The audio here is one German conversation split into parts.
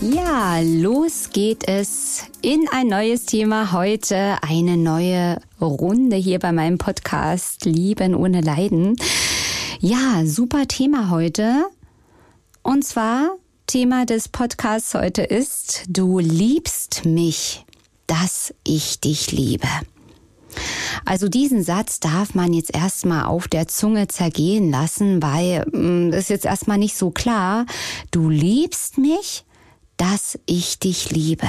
Ja, los geht es in ein neues Thema heute, eine neue Runde hier bei meinem Podcast Lieben ohne Leiden. Ja, super Thema heute. Und zwar Thema des Podcasts heute ist, du liebst mich, dass ich dich liebe. Also diesen Satz darf man jetzt erstmal auf der Zunge zergehen lassen, weil mm, das ist jetzt erstmal nicht so klar. Du liebst mich, dass ich dich liebe.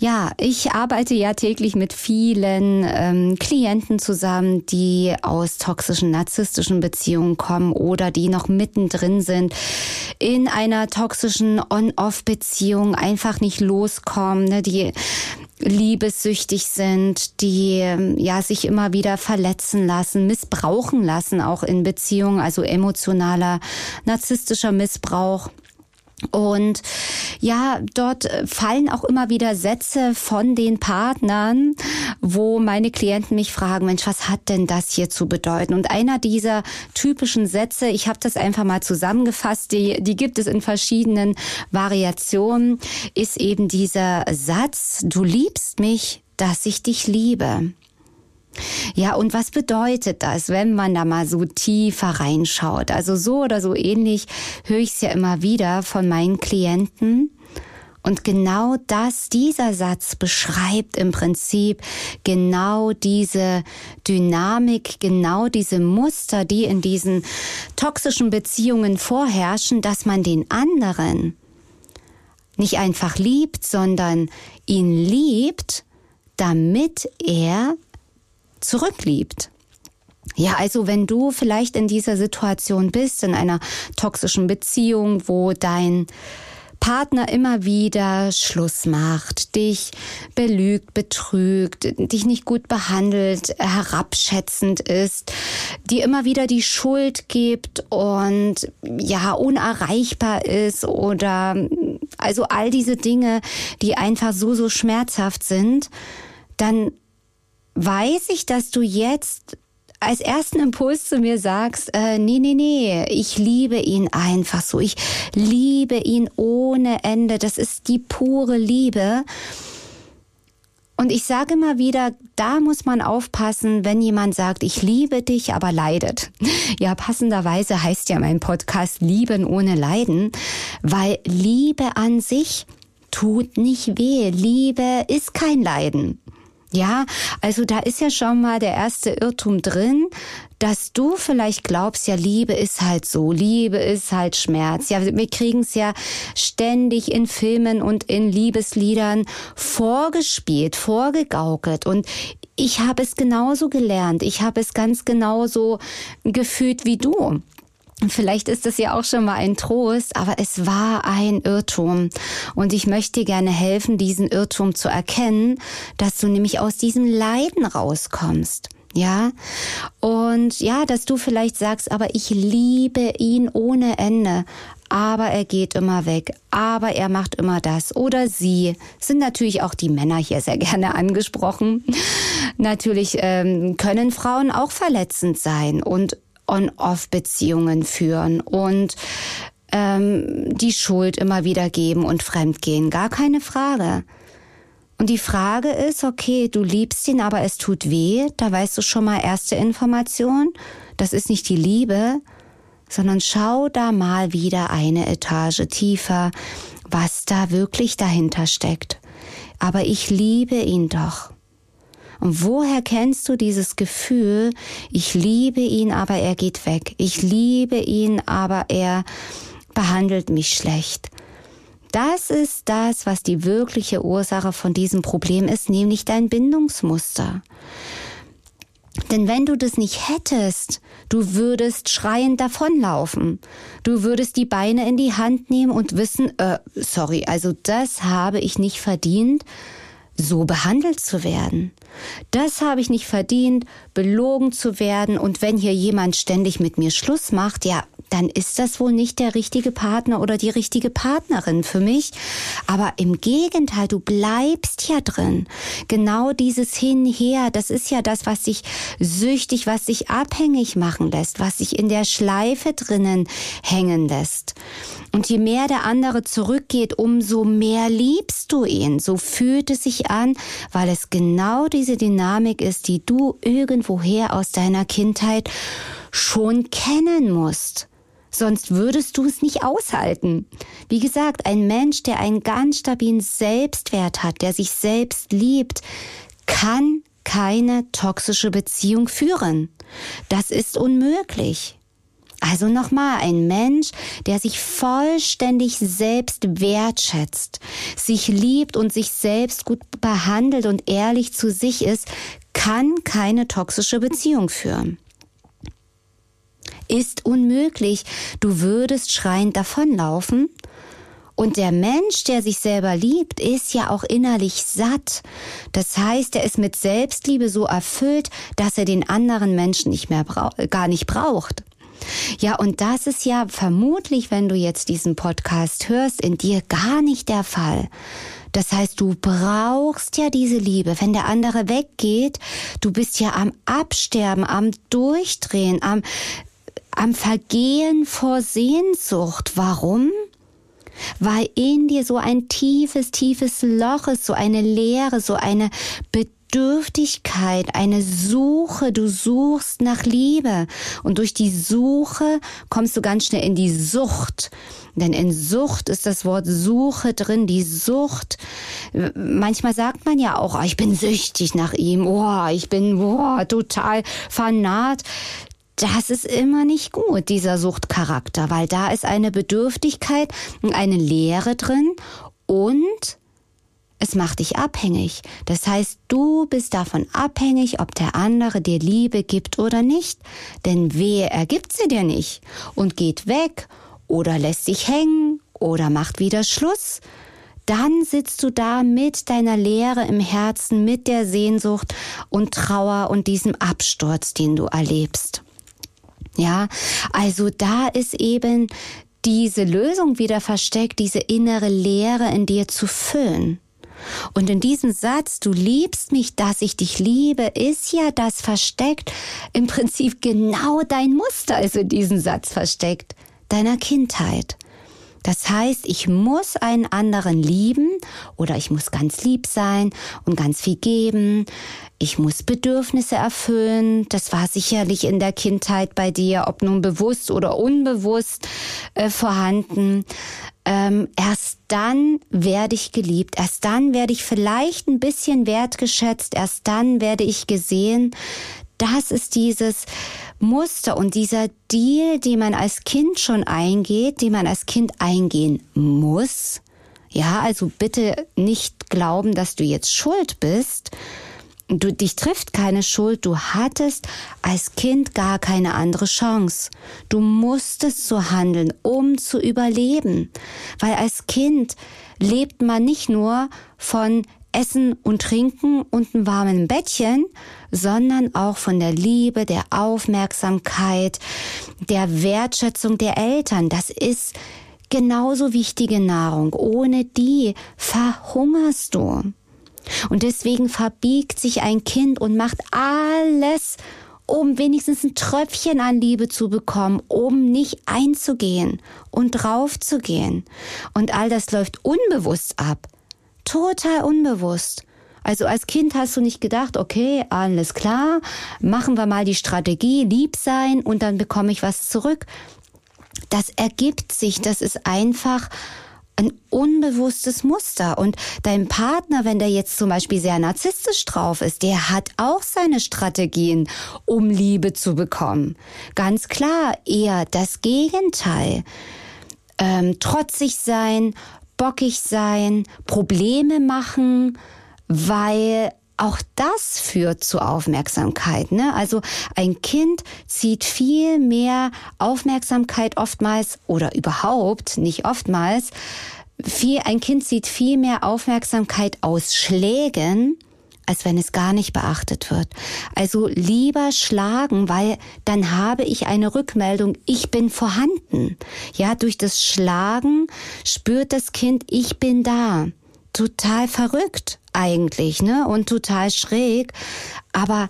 Ja, ich arbeite ja täglich mit vielen ähm, Klienten zusammen, die aus toxischen, narzisstischen Beziehungen kommen oder die noch mittendrin sind in einer toxischen On-Off-Beziehung, einfach nicht loskommen, ne, die liebessüchtig sind, die ja sich immer wieder verletzen lassen, missbrauchen lassen, auch in Beziehungen, also emotionaler, narzisstischer Missbrauch. Und ja, dort fallen auch immer wieder Sätze von den Partnern, wo meine Klienten mich fragen, Mensch, was hat denn das hier zu bedeuten? Und einer dieser typischen Sätze, ich habe das einfach mal zusammengefasst, die, die gibt es in verschiedenen Variationen, ist eben dieser Satz, du liebst mich, dass ich dich liebe. Ja, und was bedeutet das, wenn man da mal so tiefer reinschaut? Also so oder so ähnlich höre ich es ja immer wieder von meinen Klienten. Und genau das, dieser Satz beschreibt im Prinzip genau diese Dynamik, genau diese Muster, die in diesen toxischen Beziehungen vorherrschen, dass man den anderen nicht einfach liebt, sondern ihn liebt, damit er zurückliebt. Ja, also wenn du vielleicht in dieser Situation bist, in einer toxischen Beziehung, wo dein Partner immer wieder Schluss macht, dich belügt, betrügt, dich nicht gut behandelt, herabschätzend ist, dir immer wieder die Schuld gibt und ja, unerreichbar ist oder also all diese Dinge, die einfach so, so schmerzhaft sind, dann weiß ich, dass du jetzt als ersten Impuls zu mir sagst, äh, nee, nee, nee, ich liebe ihn einfach so. Ich liebe ihn ohne Ende. Das ist die pure Liebe. Und ich sage immer wieder, da muss man aufpassen, wenn jemand sagt, ich liebe dich, aber leidet. Ja, passenderweise heißt ja mein Podcast Lieben ohne Leiden, weil Liebe an sich tut nicht weh. Liebe ist kein Leiden. Ja, also da ist ja schon mal der erste Irrtum drin, dass du vielleicht glaubst, ja, Liebe ist halt so, Liebe ist halt Schmerz. Ja, wir kriegen es ja ständig in Filmen und in Liebesliedern vorgespielt, vorgegaukelt. Und ich habe es genauso gelernt. Ich habe es ganz genauso gefühlt wie du. Vielleicht ist das ja auch schon mal ein Trost, aber es war ein Irrtum. Und ich möchte dir gerne helfen, diesen Irrtum zu erkennen, dass du nämlich aus diesem Leiden rauskommst. Ja, und ja, dass du vielleicht sagst, aber ich liebe ihn ohne Ende, aber er geht immer weg, aber er macht immer das oder sie sind natürlich auch die Männer hier sehr gerne angesprochen. Natürlich ähm, können Frauen auch verletzend sein und On-Off-Beziehungen führen und ähm, die Schuld immer wieder geben und fremdgehen. Gar keine Frage. Und die Frage ist, okay, du liebst ihn, aber es tut weh. Da weißt du schon mal erste Information. Das ist nicht die Liebe, sondern schau da mal wieder eine Etage tiefer, was da wirklich dahinter steckt. Aber ich liebe ihn doch. Und woher kennst du dieses Gefühl, ich liebe ihn, aber er geht weg. Ich liebe ihn, aber er behandelt mich schlecht. Das ist das, was die wirkliche Ursache von diesem Problem ist, nämlich dein Bindungsmuster. Denn wenn du das nicht hättest, du würdest schreiend davonlaufen. Du würdest die Beine in die Hand nehmen und wissen, äh, sorry, also das habe ich nicht verdient, so behandelt zu werden. Das habe ich nicht verdient, belogen zu werden. Und wenn hier jemand ständig mit mir Schluss macht, ja, dann ist das wohl nicht der richtige Partner oder die richtige Partnerin für mich. Aber im Gegenteil, du bleibst ja drin. Genau dieses Hinher, das ist ja das, was sich süchtig, was sich abhängig machen lässt, was sich in der Schleife drinnen hängen lässt. Und je mehr der andere zurückgeht, umso mehr liebst du ihn. So fühlt es sich an, weil es genau diese Dynamik ist, die du irgendwoher aus deiner Kindheit schon kennen musst. Sonst würdest du es nicht aushalten. Wie gesagt, ein Mensch, der einen ganz stabilen Selbstwert hat, der sich selbst liebt, kann keine toxische Beziehung führen. Das ist unmöglich. Also nochmal, ein Mensch, der sich vollständig selbst wertschätzt, sich liebt und sich selbst gut behandelt und ehrlich zu sich ist, kann keine toxische Beziehung führen ist unmöglich. Du würdest schreiend davonlaufen. Und der Mensch, der sich selber liebt, ist ja auch innerlich satt. Das heißt, er ist mit Selbstliebe so erfüllt, dass er den anderen Menschen nicht mehr gar nicht braucht. Ja, und das ist ja vermutlich, wenn du jetzt diesen Podcast hörst, in dir gar nicht der Fall. Das heißt, du brauchst ja diese Liebe. Wenn der andere weggeht, du bist ja am Absterben, am Durchdrehen, am am Vergehen vor Sehnsucht. Warum? Weil in dir so ein tiefes, tiefes Loch ist, so eine Leere, so eine Bedürftigkeit, eine Suche. Du suchst nach Liebe. Und durch die Suche kommst du ganz schnell in die Sucht. Denn in Sucht ist das Wort Suche drin, die Sucht. Manchmal sagt man ja auch, oh, ich bin süchtig nach ihm, oh, ich bin oh, total fanat das ist immer nicht gut, dieser Suchtcharakter, weil da ist eine Bedürftigkeit, eine Leere drin und es macht dich abhängig. Das heißt, du bist davon abhängig, ob der andere dir Liebe gibt oder nicht. Denn wer ergibt sie dir nicht und geht weg oder lässt sich hängen oder macht wieder Schluss. Dann sitzt du da mit deiner Leere im Herzen, mit der Sehnsucht und Trauer und diesem Absturz, den du erlebst. Ja, also da ist eben diese Lösung wieder versteckt, diese innere Leere in dir zu füllen. Und in diesem Satz, du liebst mich, dass ich dich liebe, ist ja das versteckt, im Prinzip genau dein Muster ist in diesem Satz versteckt, deiner Kindheit. Das heißt, ich muss einen anderen lieben oder ich muss ganz lieb sein und ganz viel geben. Ich muss Bedürfnisse erfüllen. Das war sicherlich in der Kindheit bei dir, ob nun bewusst oder unbewusst äh, vorhanden. Ähm, erst dann werde ich geliebt. Erst dann werde ich vielleicht ein bisschen wertgeschätzt. Erst dann werde ich gesehen. Das ist dieses Muster und dieser Deal, den man als Kind schon eingeht, den man als Kind eingehen muss. Ja, also bitte nicht glauben, dass du jetzt schuld bist. Du, dich trifft keine Schuld. Du hattest als Kind gar keine andere Chance. Du musstest so handeln, um zu überleben. Weil als Kind lebt man nicht nur von Essen und Trinken und einem warmen Bettchen, sondern auch von der Liebe, der Aufmerksamkeit, der Wertschätzung der Eltern. Das ist genauso wichtige Nahrung. Ohne die verhungerst du. Und deswegen verbiegt sich ein Kind und macht alles, um wenigstens ein Tröpfchen an Liebe zu bekommen, um nicht einzugehen und draufzugehen. Und all das läuft unbewusst ab. Total unbewusst. Also als Kind hast du nicht gedacht, okay, alles klar, machen wir mal die Strategie, lieb sein und dann bekomme ich was zurück. Das ergibt sich, das ist einfach ein unbewusstes Muster. Und dein Partner, wenn der jetzt zum Beispiel sehr narzisstisch drauf ist, der hat auch seine Strategien, um Liebe zu bekommen. Ganz klar, eher das Gegenteil. Ähm, trotzig sein, bockig sein, Probleme machen, weil auch das führt zu Aufmerksamkeit. Ne? Also ein Kind zieht viel mehr Aufmerksamkeit oftmals oder überhaupt, nicht oftmals, viel, ein Kind zieht viel mehr Aufmerksamkeit aus Schlägen, als wenn es gar nicht beachtet wird. Also lieber schlagen, weil dann habe ich eine Rückmeldung, ich bin vorhanden. Ja, durch das Schlagen spürt das Kind, ich bin da. Total verrückt eigentlich, ne? Und total schräg. Aber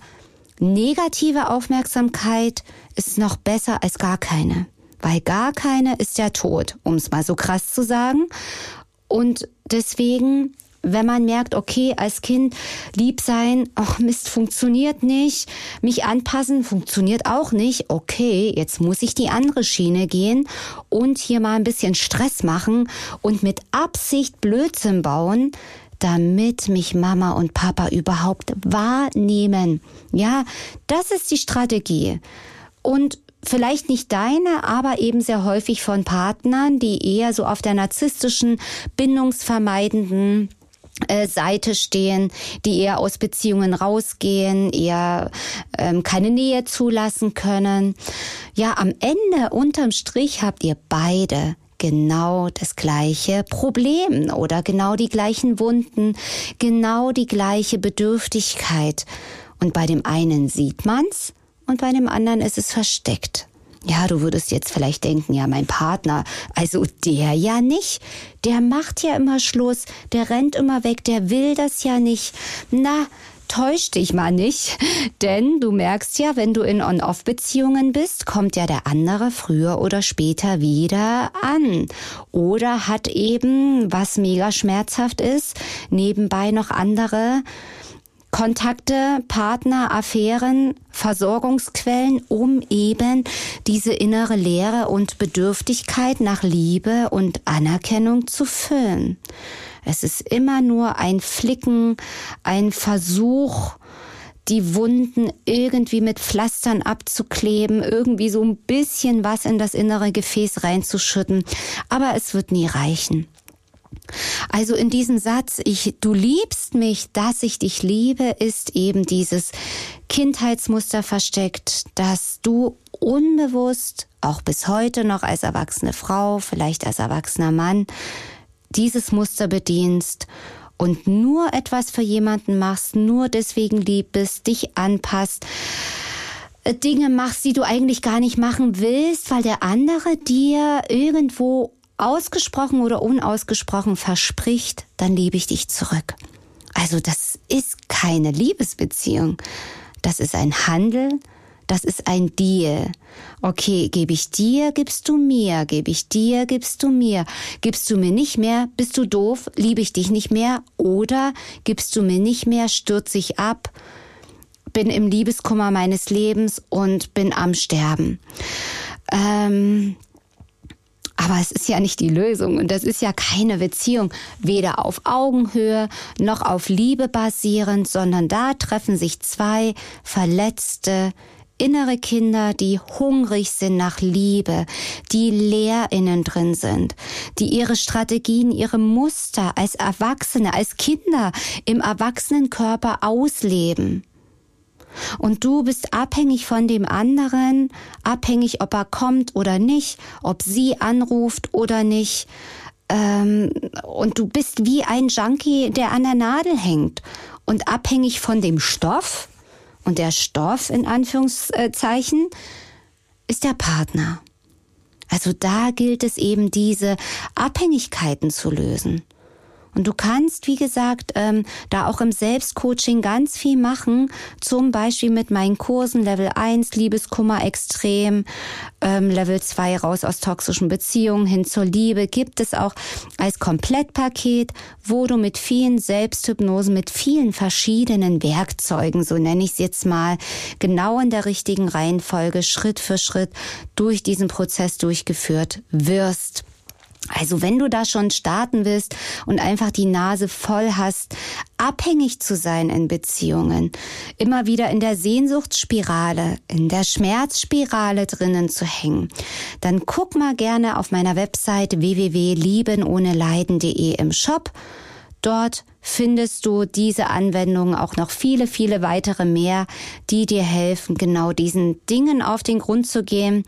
negative Aufmerksamkeit ist noch besser als gar keine. Weil gar keine ist ja tot, um es mal so krass zu sagen. Und deswegen wenn man merkt, okay, als Kind lieb sein, ach Mist, funktioniert nicht, mich anpassen funktioniert auch nicht, okay, jetzt muss ich die andere Schiene gehen und hier mal ein bisschen Stress machen und mit Absicht Blödsinn bauen, damit mich Mama und Papa überhaupt wahrnehmen. Ja, das ist die Strategie. Und vielleicht nicht deine, aber eben sehr häufig von Partnern, die eher so auf der narzisstischen, bindungsvermeidenden Seite stehen, die eher aus Beziehungen rausgehen, eher ähm, keine Nähe zulassen können. Ja, am Ende, unterm Strich, habt ihr beide genau das gleiche Problem oder genau die gleichen Wunden, genau die gleiche Bedürftigkeit. Und bei dem einen sieht man's und bei dem anderen ist es versteckt. Ja, du würdest jetzt vielleicht denken, ja, mein Partner, also der ja nicht, der macht ja immer Schluss, der rennt immer weg, der will das ja nicht. Na, täusch dich mal nicht, denn du merkst ja, wenn du in On-Off-Beziehungen bist, kommt ja der andere früher oder später wieder an oder hat eben, was mega schmerzhaft ist, nebenbei noch andere Kontakte, Partner, Affären, Versorgungsquellen, um eben diese innere Leere und Bedürftigkeit nach Liebe und Anerkennung zu füllen. Es ist immer nur ein Flicken, ein Versuch, die Wunden irgendwie mit Pflastern abzukleben, irgendwie so ein bisschen was in das innere Gefäß reinzuschütten. Aber es wird nie reichen. Also in diesem Satz, ich, du liebst mich, dass ich dich liebe, ist eben dieses Kindheitsmuster versteckt, dass du unbewusst, auch bis heute noch als erwachsene Frau, vielleicht als erwachsener Mann, dieses Muster bedienst und nur etwas für jemanden machst, nur deswegen lieb bist, dich anpasst, äh, Dinge machst, die du eigentlich gar nicht machen willst, weil der andere dir irgendwo ausgesprochen oder unausgesprochen verspricht, dann liebe ich dich zurück. Also das ist keine Liebesbeziehung. Das ist ein Handel, das ist ein Deal. Okay, gebe ich dir, gibst du mir, gebe ich dir, gibst du mir. Gibst du mir nicht mehr, bist du doof, liebe ich dich nicht mehr. Oder gibst du mir nicht mehr, stürze ich ab, bin im Liebeskummer meines Lebens und bin am Sterben. Ähm, aber es ist ja nicht die Lösung und das ist ja keine Beziehung, weder auf Augenhöhe noch auf Liebe basierend, sondern da treffen sich zwei verletzte, innere Kinder, die hungrig sind nach Liebe, die leer innen drin sind, die ihre Strategien, ihre Muster als Erwachsene, als Kinder im Erwachsenenkörper ausleben. Und du bist abhängig von dem anderen, abhängig, ob er kommt oder nicht, ob sie anruft oder nicht. Ähm, und du bist wie ein Junkie, der an der Nadel hängt. Und abhängig von dem Stoff, und der Stoff in Anführungszeichen, ist der Partner. Also da gilt es eben, diese Abhängigkeiten zu lösen. Und du kannst, wie gesagt, ähm, da auch im Selbstcoaching ganz viel machen, zum Beispiel mit meinen Kursen Level 1, Liebeskummer extrem, ähm, Level 2 raus aus toxischen Beziehungen hin zur Liebe, gibt es auch als Komplettpaket, wo du mit vielen Selbsthypnosen, mit vielen verschiedenen Werkzeugen, so nenne ich es jetzt mal, genau in der richtigen Reihenfolge, Schritt für Schritt durch diesen Prozess durchgeführt wirst. Also wenn du da schon starten willst und einfach die Nase voll hast, abhängig zu sein in Beziehungen, immer wieder in der Sehnsuchtsspirale, in der Schmerzspirale drinnen zu hängen, dann guck mal gerne auf meiner Website www.liebenohneleiden.de im Shop. Dort findest du diese Anwendungen auch noch viele, viele weitere mehr, die dir helfen, genau diesen Dingen auf den Grund zu gehen,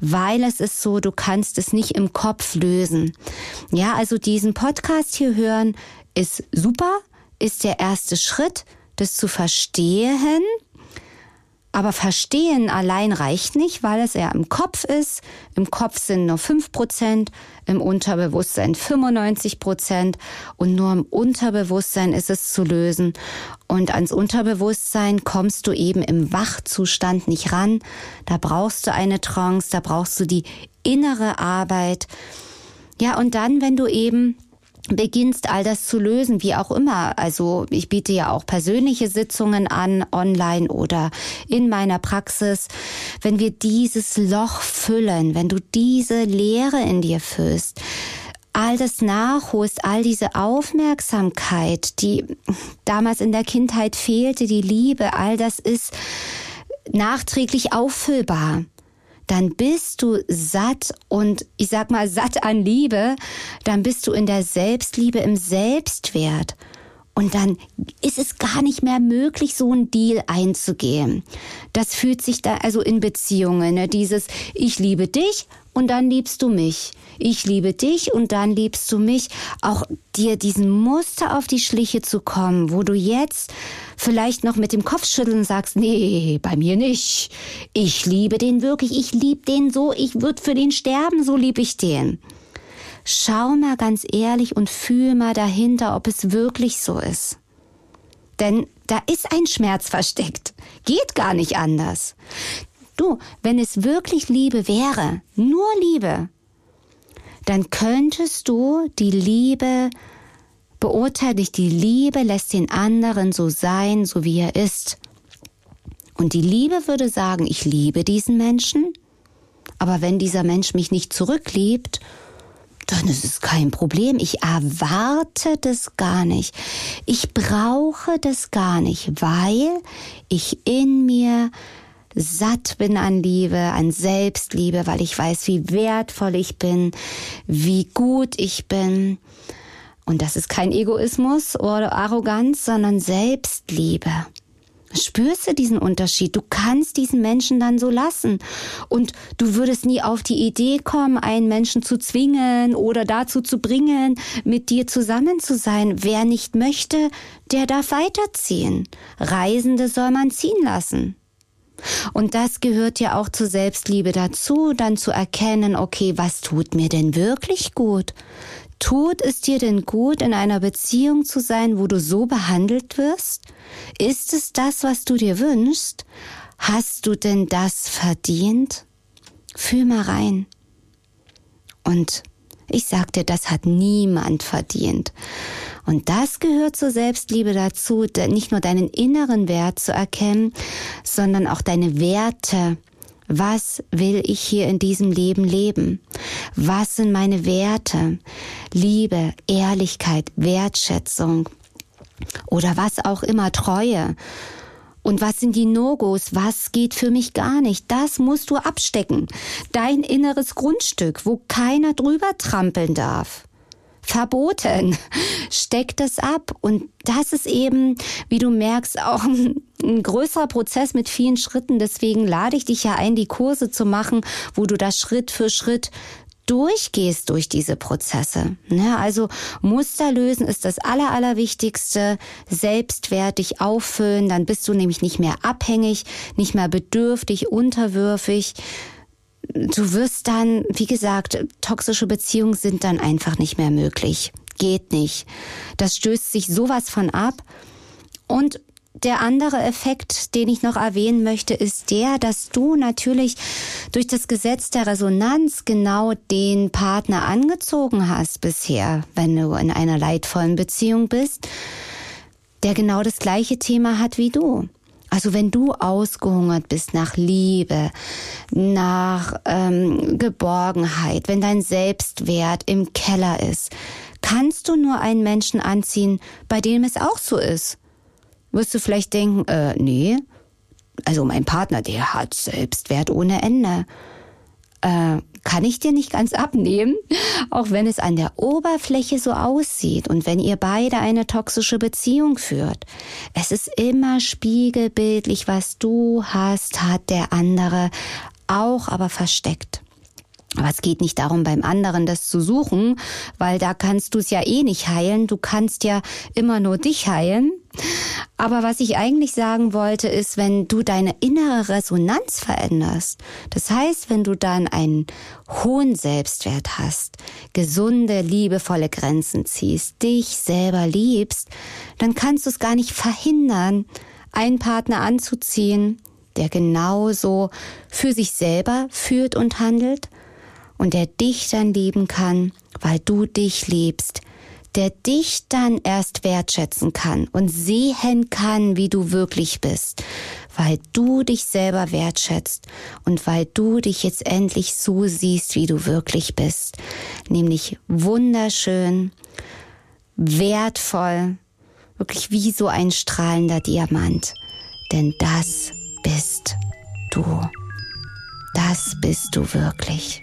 weil es ist so, du kannst es nicht im Kopf lösen. Ja, also diesen Podcast hier hören ist super, ist der erste Schritt, das zu verstehen aber verstehen allein reicht nicht, weil es eher im Kopf ist. Im Kopf sind nur fünf Prozent, im Unterbewusstsein 95 Prozent und nur im Unterbewusstsein ist es zu lösen. Und ans Unterbewusstsein kommst du eben im Wachzustand nicht ran. Da brauchst du eine Trance, da brauchst du die innere Arbeit. Ja, und dann, wenn du eben beginnst all das zu lösen, wie auch immer. Also ich biete ja auch persönliche Sitzungen an, online oder in meiner Praxis. Wenn wir dieses Loch füllen, wenn du diese Leere in dir füllst, all das nachholst, all diese Aufmerksamkeit, die damals in der Kindheit fehlte, die Liebe, all das ist nachträglich auffüllbar dann bist du satt und ich sag mal satt an Liebe, dann bist du in der Selbstliebe, im Selbstwert. Und dann ist es gar nicht mehr möglich, so einen Deal einzugehen. Das fühlt sich da also in Beziehungen, ne? dieses Ich liebe dich und dann liebst du mich ich liebe dich und dann liebst du mich, auch dir diesen Muster auf die Schliche zu kommen, wo du jetzt vielleicht noch mit dem Kopfschütteln sagst, nee, bei mir nicht. Ich liebe den wirklich, ich liebe den so, ich würde für den sterben, so liebe ich den. Schau mal ganz ehrlich und fühl mal dahinter, ob es wirklich so ist. Denn da ist ein Schmerz versteckt. Geht gar nicht anders. Du, wenn es wirklich Liebe wäre, nur Liebe, dann könntest du die Liebe beurteilen dich. Die Liebe lässt den anderen so sein, so wie er ist. Und die Liebe würde sagen, ich liebe diesen Menschen, aber wenn dieser Mensch mich nicht zurückliebt, dann ist es kein Problem. Ich erwarte das gar nicht. Ich brauche das gar nicht, weil ich in mir satt bin an Liebe, an Selbstliebe, weil ich weiß, wie wertvoll ich bin, wie gut ich bin. Und das ist kein Egoismus oder Arroganz, sondern Selbstliebe. Spürst du diesen Unterschied? Du kannst diesen Menschen dann so lassen. Und du würdest nie auf die Idee kommen, einen Menschen zu zwingen oder dazu zu bringen, mit dir zusammen zu sein. Wer nicht möchte, der darf weiterziehen. Reisende soll man ziehen lassen. Und das gehört ja auch zur Selbstliebe dazu, dann zu erkennen, okay, was tut mir denn wirklich gut? Tut es dir denn gut, in einer Beziehung zu sein, wo du so behandelt wirst? Ist es das, was du dir wünschst? Hast du denn das verdient? Fühl mal rein. Und ich sag dir, das hat niemand verdient. Und das gehört zur Selbstliebe dazu, nicht nur deinen inneren Wert zu erkennen, sondern auch deine Werte. Was will ich hier in diesem Leben leben? Was sind meine Werte? Liebe, Ehrlichkeit, Wertschätzung oder was auch immer, Treue. Und was sind die No-Gos? Was geht für mich gar nicht? Das musst du abstecken. Dein inneres Grundstück, wo keiner drüber trampeln darf verboten. Steck das ab. Und das ist eben, wie du merkst, auch ein, größerer Prozess mit vielen Schritten. Deswegen lade ich dich ja ein, die Kurse zu machen, wo du das Schritt für Schritt durchgehst durch diese Prozesse. Ne? Also Muster lösen ist das Aller, Allerwichtigste. Selbstwertig auffüllen, dann bist du nämlich nicht mehr abhängig, nicht mehr bedürftig, unterwürfig du wirst dann, wie gesagt, toxische Beziehungen sind dann einfach nicht mehr möglich. Geht nicht. Das stößt sich sowas von ab. Und der andere Effekt, den ich noch erwähnen möchte, ist der, dass du natürlich durch das Gesetz der Resonanz genau den Partner angezogen hast bisher, wenn du in einer leidvollen Beziehung bist, der genau das gleiche Thema hat wie du. Also wenn du ausgehungert bist nach Liebe, nach ähm, Geborgenheit, wenn dein Selbstwert im Keller ist, kannst du nur einen Menschen anziehen, bei dem es auch so ist. Wirst du vielleicht denken, äh, nee, also mein Partner, der hat Selbstwert ohne Ende. Äh, kann ich dir nicht ganz abnehmen, auch wenn es an der Oberfläche so aussieht und wenn ihr beide eine toxische Beziehung führt. Es ist immer spiegelbildlich, was du hast, hat der andere auch aber versteckt. Aber es geht nicht darum, beim anderen das zu suchen, weil da kannst du es ja eh nicht heilen. Du kannst ja immer nur dich heilen. Aber was ich eigentlich sagen wollte, ist, wenn du deine innere Resonanz veränderst, das heißt, wenn du dann einen hohen Selbstwert hast, gesunde, liebevolle Grenzen ziehst, dich selber liebst, dann kannst du es gar nicht verhindern, einen Partner anzuziehen, der genauso für sich selber führt und handelt und der dich dann lieben kann, weil du dich liebst, der dich dann erst wertschätzen kann und sehen kann, wie du wirklich bist, weil du dich selber wertschätzt und weil du dich jetzt endlich so siehst, wie du wirklich bist, nämlich wunderschön, wertvoll, wirklich wie so ein strahlender Diamant, denn das bist du. Das bist du wirklich.